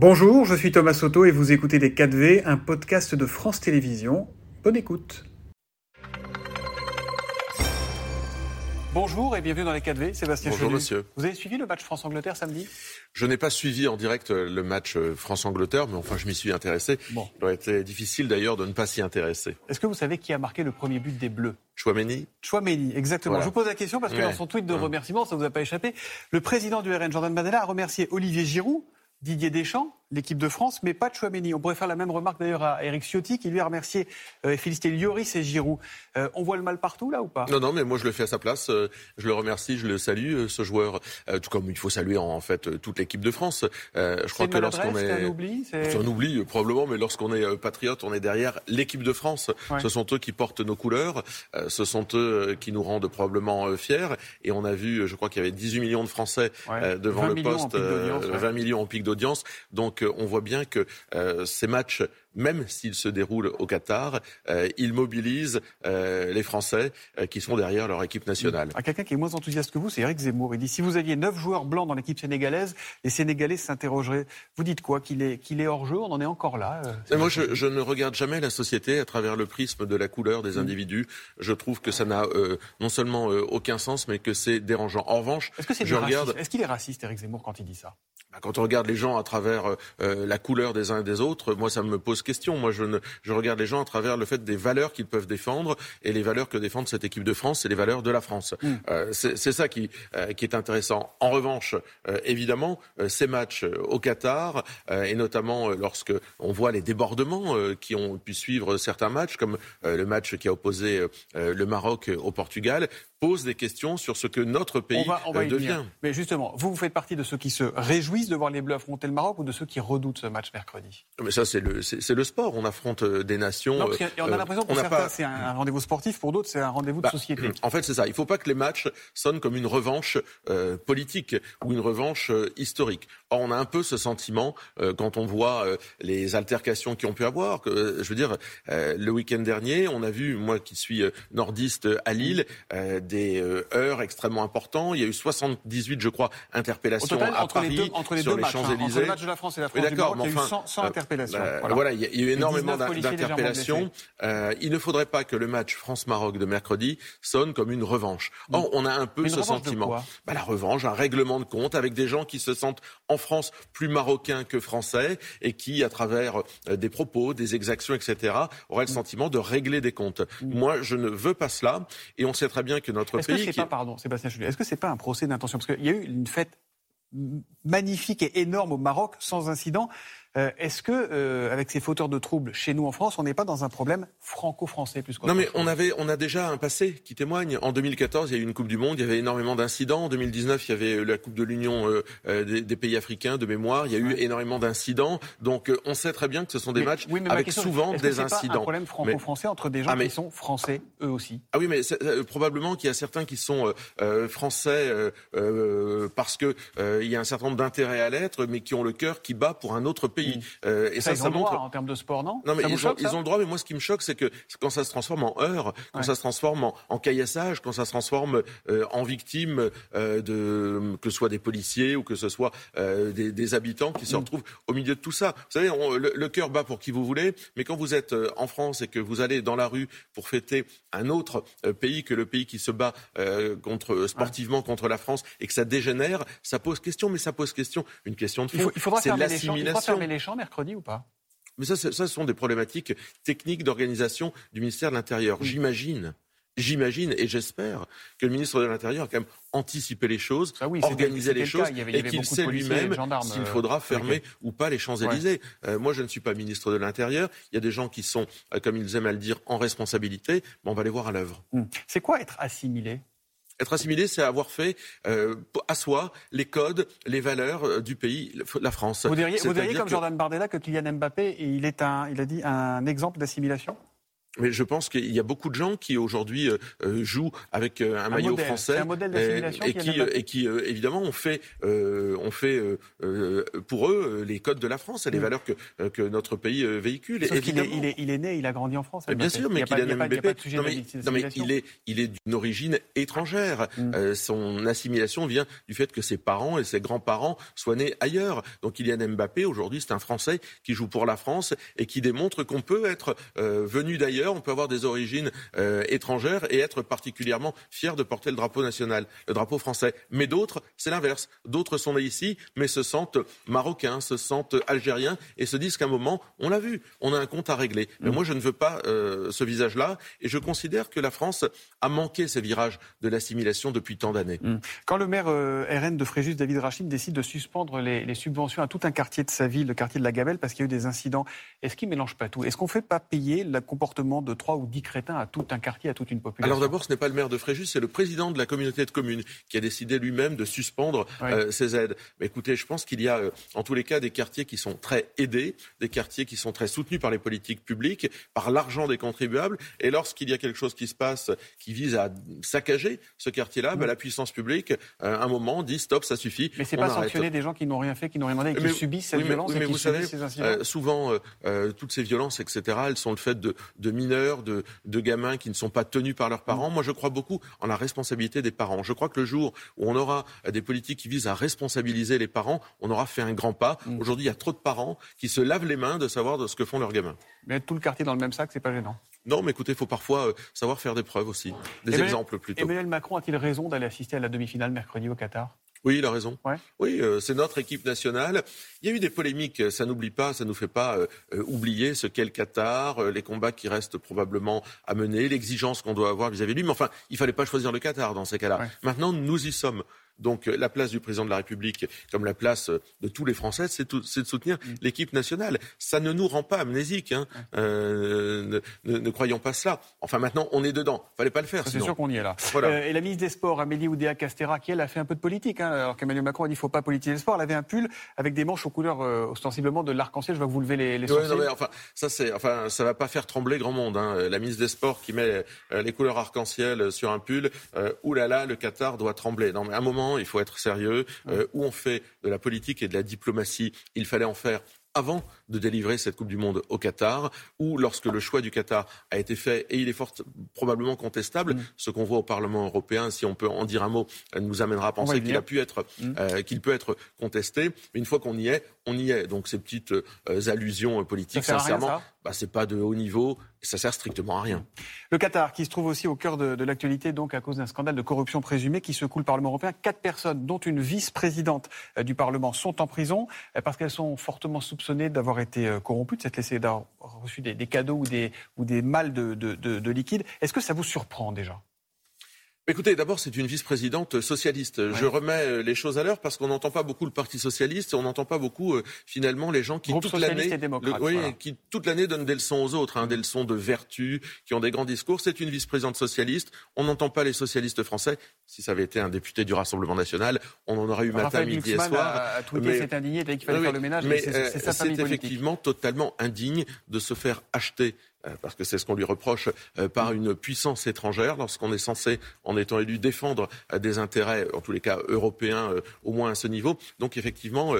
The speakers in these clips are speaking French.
Bonjour, je suis Thomas Soto et vous écoutez Les 4V, un podcast de France Télévisions. Bonne écoute. Bonjour et bienvenue dans les 4V, Sébastien Bonjour monsieur. Vous avez suivi le match France-Angleterre samedi? Je n'ai pas suivi en direct euh, le match euh, France-Angleterre, mais enfin je m'y suis intéressé. Bon. Il aurait été difficile d'ailleurs de ne pas s'y intéresser. Est-ce que vous savez qui a marqué le premier but des Bleus? Chouameni Chouameni, exactement. Je vous pose la question parce que dans son tweet de remerciement, ça ne vous a pas échappé, le président du RN, Jordan Bandela, a remercié Olivier Giroud, Didier Deschamps, l'équipe de France, mais pas de Chouameni. On pourrait faire la même remarque d'ailleurs à Eric Ciotti, qui lui a remercié euh, et félicité Lloris et Giroud. Euh, on voit le mal partout là ou pas? Non, non, mais moi je le fais à sa place. Euh, je le remercie, je le salue, ce joueur. tout comme il faut saluer en, fait toute l'équipe de France. je crois que lorsqu'on est, un oubli, c'est un oubli probablement, mais lorsqu'on est patriote, on est derrière l'équipe de France. Ce sont eux qui portent nos couleurs, ce sont eux qui nous rendent probablement fiers. Et on a vu, je crois qu'il y avait 18 millions de Français devant le poste, 20 millions en pic d'audience. Donc on voit bien que euh, ces matchs même s'il se déroule au Qatar, euh, il mobilise euh, les Français euh, qui sont derrière leur équipe nationale. À quelqu'un qui est moins enthousiaste que vous, c'est Eric Zemmour. Il dit si vous aviez neuf joueurs blancs dans l'équipe sénégalaise, les Sénégalais s'interrogeraient. Vous dites quoi Qu'il est, qu'il est hors jeu? On en est encore là Moi, je, je, ne regarde jamais la société à travers le prisme de la couleur des mm. individus. Je trouve que ça n'a non seulement aucun sens, mais que c'est dérangeant. En revanche, est-ce que c'est je regarde... Est-ce qu'il est raciste, Eric Zemmour, quand il dit ça? Bah, Quand on regarde les gens à travers la couleur des uns et des autres, moi, ça me pose question. Moi, je, ne, je regarde les gens à travers le fait des valeurs qu'ils peuvent défendre et les valeurs que défendent cette équipe de France, c'est les valeurs de la France. Mm. Euh, c'est ça qui, euh, qui est intéressant. En revanche, euh, évidemment, ces matchs au Qatar et notamment lorsque on voit les débordements qui ont pu suivre certains matchs, comme le match qui a opposé le Maroc au Portugal, pose des questions sur ce que notre pays devient. Mais justement, vous, vous faites partie de ceux qui se réjouissent de voir les Bleus affronter le Maroc ou de ceux qui redoutent ce match mercredi? Mais ça, c'est le, c'est, le sport. On affronte euh, des nations. Non, on a euh, l'impression que pour certains, c'est un rendez-vous sportif, pour d'autres, c'est un rendez-vous de bah, société. En fait, c'est ça. Il ne faut pas que les matchs sonnent comme une revanche euh, politique ou une revanche historique. Or, on a un peu ce sentiment quand on voit les altercations qui ont pu avoir. Que, je veux dire, le week-end dernier, on a vu, moi qui suis nordiste à Lille, des heures extrêmement importantes. Il y a eu 78, je crois, interpellations à entre Paris les deux, entre les sur deux les matchs, Champs-Élysées. entre le match de la France et la France du Maroc, il y a eu 100, 100 interpellations. voilà. voilà. il y a eu énormément d'interpellations. Euh, il ne faudrait pas que le match France-Maroc de mercredi sonne comme une revanche. Or, on a un peu ce sentiment. Bah, la revanche, un règlement de compte avec des gens qui se sentent en France plus marocains que français et qui, à travers euh, des propos, des exactions, etc., auraient le mm. sentiment de régler des comptes. Mm. Moi, je ne veux pas cela. Et on sait très bien que notre pays. Est-ce que c'est pas, pardon, Sébastien est-ce que c'est pas un procès d'intention? Parce qu'il y a eu une fête magnifique et énorme au Maroc sans incident. Euh, est-ce que, euh, avec ces fauteurs de troubles chez nous en France, on n'est pas dans un problème franco-français plus Non, mais on avait, on a déjà un passé qui témoigne. En 2014, il y a eu une Coupe du Monde, il y avait énormément d'incidents. En 2019, il y avait la Coupe de l'Union euh, des, pays africains de mémoire. Il y a eu énormément d'incidents. Donc, on sait très bien que ce sont des matchs avec souvent des incidents. Pas un problème franco-français entre des gens ah, qui sont français eux aussi? Ah oui, mais probablement qu'il y a certains qui sont français parce que il y a un certain nombre d'intérêts à l'être, mais qui ont le cœur qui bat pour un autre pays. Euh, et ça, ça, montre. Droit, en termes de sport, non? Non, mais ils, ont, ils, ont, le droit. Mais moi, ce qui me choque, c'est que quand ça se transforme en heure, quand ça se transforme en, en, caillassage, quand ça se transforme euh, en victime euh, de que ce soit des policiers ou que ce soit des, des, habitants qui se mm. retrouvent au milieu de tout ça. Vous savez, on, le, le cœur bat pour qui vous voulez, mais quand vous êtes en France et que vous allez dans la rue pour fêter un autre pays que le pays qui se bat contre sportivement contre la France et que ça dégénère, ça pose question. Mais ça pose question, une question de fond. Il, faudra c'est l'assimilation les champs mercredi ou pas? Mais ça, ça, ce sont des problématiques techniques d'organisation du ministère de l'Intérieur. J'imagine j'imagine et j'espère que le ministre de l'Intérieur a quand même anticipé les choses, ah organisé les choses, et qu'il sait lui-même s'il faudra euh, fermer ou pas les Champs-Élysées. Euh, moi, je ne suis pas ministre de l'Intérieur. Il y a des gens qui sont, euh, comme ils aiment à le dire, en responsabilité. Mais on va les voir à l'œuvre. Hmm. C'est quoi être assimilé? Être assimilé, c'est avoir fait euh, à soi les codes, les valeurs euh, du pays, la France. Vous diriez, vous diriez comme Jordan Bardella que Kylian Mbappé, il est un, il a dit un exemple d'assimilation? Mais je pense qu'il y a beaucoup de gens qui aujourd'hui euh, euh, jouent avec euh, un, maillot français un modèle d'assimilation et, qui, et qui évidemment ont fait, ont fait pour eux les codes de la France et les mm. valeurs que, que notre pays véhicule. Sauf il, est, il, est, il, est, né, il a grandi en France. bien sûr, mais qu'il est il est, il est d'une origine étrangère. Mm. son assimilation vient du fait que ses parents et ses grands-parents soient nés ailleurs. Donc Kylian Mbappé aujourd'hui c'est un Français qui joue pour la France et qui démontre qu'on peut être venu d'ailleurs on peut avoir des origines euh, étrangères et être particulièrement fier de porter le drapeau national, le drapeau français. Mais d'autres, c'est l'inverse. D'autres sont nés ici, mais se sentent marocains, se sentent algériens et se disent qu'à un moment, on l'a vu, on a un compte à régler. Mais mm. moi, je ne veux pas euh, ce visage-là et je considère que la France a manqué ces virages de l'assimilation depuis tant d'années. Mm. Quand le maire euh, RN de Fréjus, David Rachid, décide de suspendre les, les, subventions à tout un quartier de sa ville, le quartier de la Gabelle, parce qu'il y a eu des incidents, est-ce qu'il mélange pas tout? Est-ce qu'on ne fait pas payer le comportement de trois ou dix crétins à tout un quartier, à toute une population. Alors d'abord, ce n'est pas le maire de Fréjus, c'est le président de la communauté de communes qui a décidé lui-même de suspendre euh, ces aides. Mais écoutez, je pense qu'il y a euh, en tous les cas des quartiers qui sont très aidés, des quartiers qui sont très soutenus par les politiques publiques, par l'argent des contribuables. Et lorsqu'il y a quelque chose qui se passe qui vise à saccager ce quartier-là, bah, la puissance publique, à euh, un moment, dit stop, ça suffit. Mais c'est pas sanctionner des gens qui n'ont rien fait, qui n'ont rien demandé, et qui subissent cette violence mais, et qui vous savez, ces incidents. souvent, toutes ces violences, etc., elles sont le fait de, de mineurs, de, de, gamins qui ne sont pas tenus par leurs parents. Moi, je crois beaucoup en la responsabilité des parents. Je crois que le jour où on aura des politiques qui visent à responsabiliser les parents, on aura fait un grand pas. Mm. Aujourd'hui, il y a trop de parents qui se lavent les mains de savoir de ce que font leurs gamins. Mais tout le quartier dans le même sac, c'est pas gênant. Non, mais écoutez, il faut parfois euh, savoir faire des preuves aussi, des exemples plutôt. Emmanuel Macron a-t-il raison d'aller assister à la demi-finale mercredi au Qatar? Oui, il a raison. Oui, euh, c'est notre équipe nationale. Il y a eu des polémiques, ça n'oublie pas, ça ne nous fait pas euh, euh, oublier ce qu'est le Qatar, les combats qui restent probablement à mener, l'exigence qu'on doit avoir vis-à-vis de lui. Mais enfin, il ne fallait pas choisir le Qatar dans ces cas-là. Maintenant, nous y sommes. Donc euh, la place du président de la République, comme la place euh, de tous les Français, c'est de soutenir mm. l'équipe nationale. Ça ne nous rend pas amnésiques. Hein. Euh, ne, croyons pas cela. Enfin maintenant, on est dedans. Fallait pas le faire. C'est sûr qu'on y est là. et la ministre des Sports, Amélie Oudéa Castera, qui elle a fait un peu de politique, hein, alors qu'Emmanuel Macron a dit qu'il ne faut pas politiser le sport. Elle avait un pull avec des manches aux couleurs ostensiblement de l'arc-en-ciel. Je vois que vous levez les, les sourcils. non, mais enfin, ça c'est, enfin, ça va pas faire trembler grand monde. Hein. La ministre des Sports qui met les couleurs arc-en-ciel sur un pull, oulala, le Qatar doit trembler. Non, mais à un moment, il faut être sérieux euh, où on fait de la politique et de la diplomatie. Il fallait en faire avant de délivrer cette Coupe du Monde au Qatar, ou lorsque le choix du Qatar a été fait, et il est fort probablement contestable, mm. ce qu'on voit au Parlement européen, si on peut en dire un mot, nous amènera à penser qu'il a pu être, mm. euh, qu'il peut être contesté. Mais une fois qu'on y est, on y est. Donc ces petites euh, allusions politiques, sincèrement, bah, c'est pas de haut niveau, ça sert strictement à rien. Le Qatar, qui se trouve aussi au cœur de, l'actualité, donc à cause d'un scandale de corruption présumé qui secoue le Parlement européen. Quatre personnes, dont une vice-présidente euh, du Parlement, sont en prison parce qu'elles sont fortement soupçonnées d'avoir été corrompues, de s'être laissées d'avoir reçu des, cadeaux ou des, ou des malles de, de liquide. Est-ce que ça vous surprend déjà? Écoutez, d'abord, c'est une vice-présidente socialiste. Je remets euh, les choses à l'heure parce qu'on n'entend pas beaucoup le Parti socialiste, on n'entend pas beaucoup euh, finalement les gens qui toute l'année, qui toute l'année donnent des leçons aux autres, hein, des leçons de vertu, qui ont des grands discours. C'est une vice-présidente socialiste. On n'entend pas les socialistes français. Si ça avait été un député du Rassemblement national, on en aurait eu matin, midi et soir. A, a tweeté, c'est indigné, qu'il fallait faire le ménage. Mais c'est euh, effectivement totalement indigne de se faire acheter parce que c'est ce qu'on lui reproche euh, par une puissance étrangère lorsqu'on est censé, en étant élu, défendre euh, des intérêts, en tous les cas européens, au moins à ce niveau. Donc effectivement,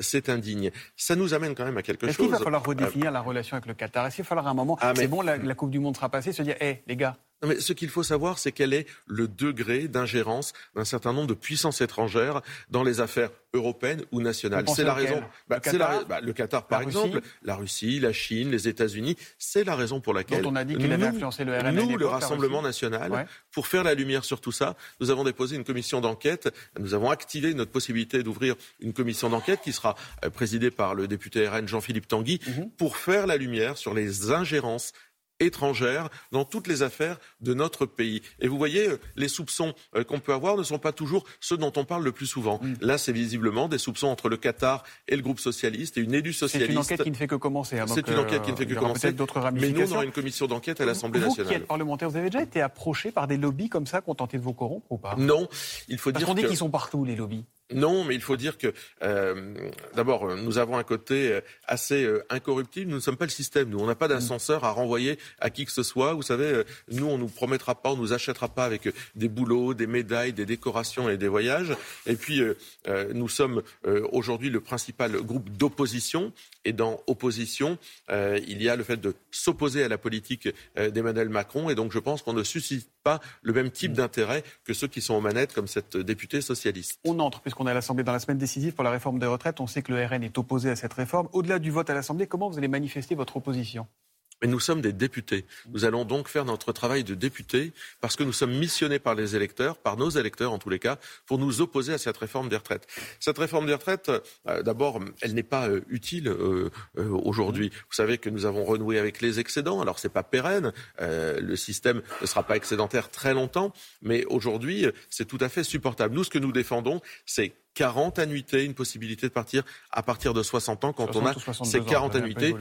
c'est indigne. Ça nous amène quand même à quelque chose. Est-ce qu'il va falloir redéfinir la relation avec le Qatar? Est-ce qu'il va falloir un moment, ah, c'est bon, la, Coupe du Monde sera passée, se dire, hé, les gars, mais ce qu'il faut savoir, c'est quel est le degré d'ingérence d'un certain nombre de puissances étrangères dans les affaires européennes ou nationales. C'est la raison. Bah, le, Qatar, bah, le Qatar, par exemple, la Russie, la Chine, les États-Unis. C'est la raison pour laquelle on a dit qu'il avait influencé le RN nous, le Rassemblement national, pour faire la lumière sur tout ça, nous avons déposé une commission d'enquête. Nous avons activé notre possibilité d'ouvrir une commission d'enquête qui sera euh, présidée par le député RN Jean-Philippe Tanguy mhm. pour faire la lumière sur les ingérences étrangères dans toutes les affaires de notre pays. Et vous voyez, euh, les soupçons euh, qu'on peut avoir ne sont pas toujours ceux dont on parle le plus souvent. Mm. Là, c'est visiblement des soupçons entre le Qatar et le groupe socialiste et une élue socialiste. C'est une enquête qui ne fait que commencer. Hein, c'est une enquête qui ne fait que commencer. Mais nous, on aura une commission d'enquête à l'Assemblée nationale. Vous qui êtes parlementaire, vous avez déjà été approché par des lobbies comme ça qui ont tenté de vous corrompre ou pas? Non, il faut Parce dire qu'on dit qu'ils sont partout, les lobbies. Non, mais il faut dire que euh, d'abord, nous avons un côté assez incorruptible. Nous ne sommes pas le système. Nous, on n'a pas d'ascenseur à renvoyer à qui que ce soit. Vous savez, nous, on nous promettra pas, on nous achètera pas avec des boulots, des médailles, des décorations et des voyages. Et puis, nous sommes aujourd'hui le principal groupe d'opposition. Et dans opposition, il y a le fait de s'opposer à la politique d'Emmanuel Macron. Et donc, je pense qu'on ne suscite pas le même type d'intérêt que ceux qui sont aux manettes, comme cette députée socialiste. On entre, puisqu'on est à l'Assemblée dans la semaine décisive pour la réforme des retraites. On sait que le RN est opposé à cette réforme. Au-delà du vote à l'Assemblée, comment vous allez manifester votre opposition? Mais nous sommes des députés. Nous allons donc faire notre travail de députés parce que nous sommes missionnés par les électeurs, par nos électeurs en tous les cas, pour nous opposer à cette réforme des retraites. Cette réforme des retraites, euh, d'abord, elle n'est pas euh, utile euh, aujourd'hui. Vous savez que nous avons renoué avec les excédents. Alors c'est pas pérenne, le système ne sera pas excédentaire très longtemps, mais aujourd'hui c'est tout à fait supportable. Nous, ce que nous défendons, c'est 40 annuités, une possibilité de partir à partir de 60 ans quand on a ces 40 annuités.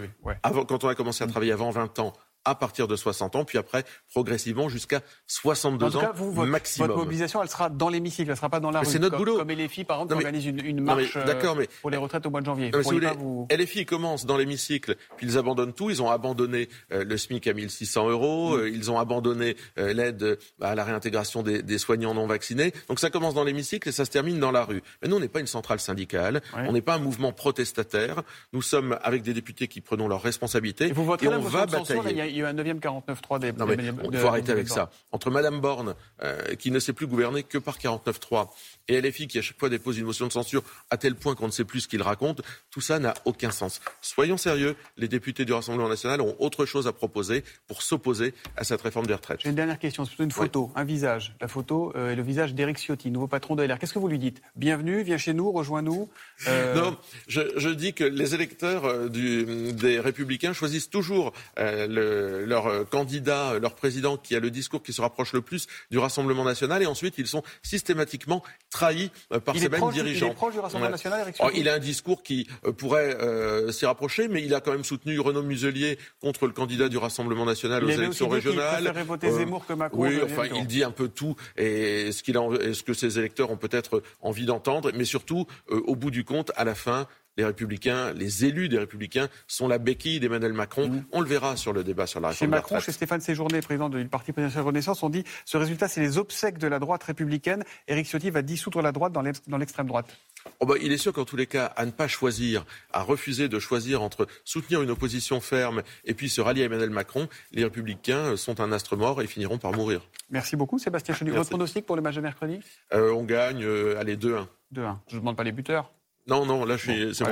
Avant, quand on a commencé à travailler avant 20 ans, à partir de 60 ans, puis après, progressivement, jusqu'à 62 ans vous, maximum. Votre mobilisation, elle sera dans l'hémicycle, elle ne sera pas dans la rue. C'est notre boulot. Comme LFI, par exemple, organise une, une marche euh, mais, pour les retraites au mois de janvier. Non, si vous LFI commence dans l'hémicycle, puis ils abandonnent tout. Ils ont abandonné euh, le SMIC à 1600 euros, mm. euh, ils ont abandonné l'aide à la réintégration des, des, soignants non vaccinés. Donc ça commence dans l'hémicycle et ça se termine dans la rue. Mais nous, on n'est pas une centrale syndicale, on n'est pas un mouvement protestataire. Nous sommes avec des députés qui prenons leurs responsabilités et, vous et on va batailler il y a eu un 9e 49.3 des... Non, mais il faut arrêter avec ça. Entre Madame Borne, euh, qui ne sait plus gouverner que par 49.3, et LFI qui à chaque fois dépose une motion de censure à tel point qu'on ne sait plus ce qu'il raconte, tout ça n'a aucun sens. Soyons sérieux, les députés du Rassemblement national ont autre chose à proposer pour s'opposer à cette réforme des retraites. J'ai une dernière question, c'est une photo, un visage. La photo euh, est le visage d'Éric Ciotti, nouveau patron de LR. Qu'est-ce que vous lui dites? Bienvenue, viens chez nous, rejoins-nous euh, Non, je, dis que les électeurs euh, du, des Républicains choisissent toujours le, leur candidat, leur président qui a le discours qui se rapproche le plus du Rassemblement national et ensuite ils sont systématiquement trahi euh, par ses mêmes dirigeants. Il est proche du Rassemblement national, oh, Il a un discours qui euh, pourrait euh, s'y rapprocher, mais il a quand même soutenu Renaud Muselier contre le candidat du Rassemblement national aux élections régionales. Il voter Zemmour que Macron. Oui, enfin, il dit un peu tout et ce, qu'il a, ce que ses électeurs ont peut-être envie d'entendre, mais surtout, au bout du compte, à la fin, les républicains, les élus des républicains sont la béquille d'Emmanuel Macron. Mm. On le verra sur le débat sur la réforme. Chez Macron, chez Stéphane Séjourné, président du parti présidentiel Renaissance, on dit ce résultat, c'est les obsèques de la droite républicaine. Éric Ciotti va dissoudre la droite dans l'extrême droite. Oh bah, il est sûr qu'en tous les cas, à ne pas choisir, à refuser de choisir entre soutenir une opposition ferme et puis se rallier à Emmanuel Macron, les républicains sont un astre mort et finiront par mourir. Merci beaucoup, Sébastien Chenu. Votre pronostic pour le match de mercredi? Euh, On gagne, euh, allez, 2-1. 2-1. Je ne demande pas les buteurs. Non, non, là, c'est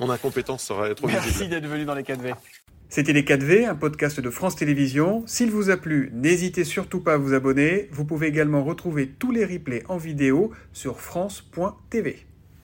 mon, incompétence serait trop Merci d'être venu dans les 4V. C'était Les 4V, un podcast de France Télévisions. S'il vous a plu, n'hésitez surtout pas à vous abonner. Vous pouvez également retrouver tous les replays en vidéo sur France.tv.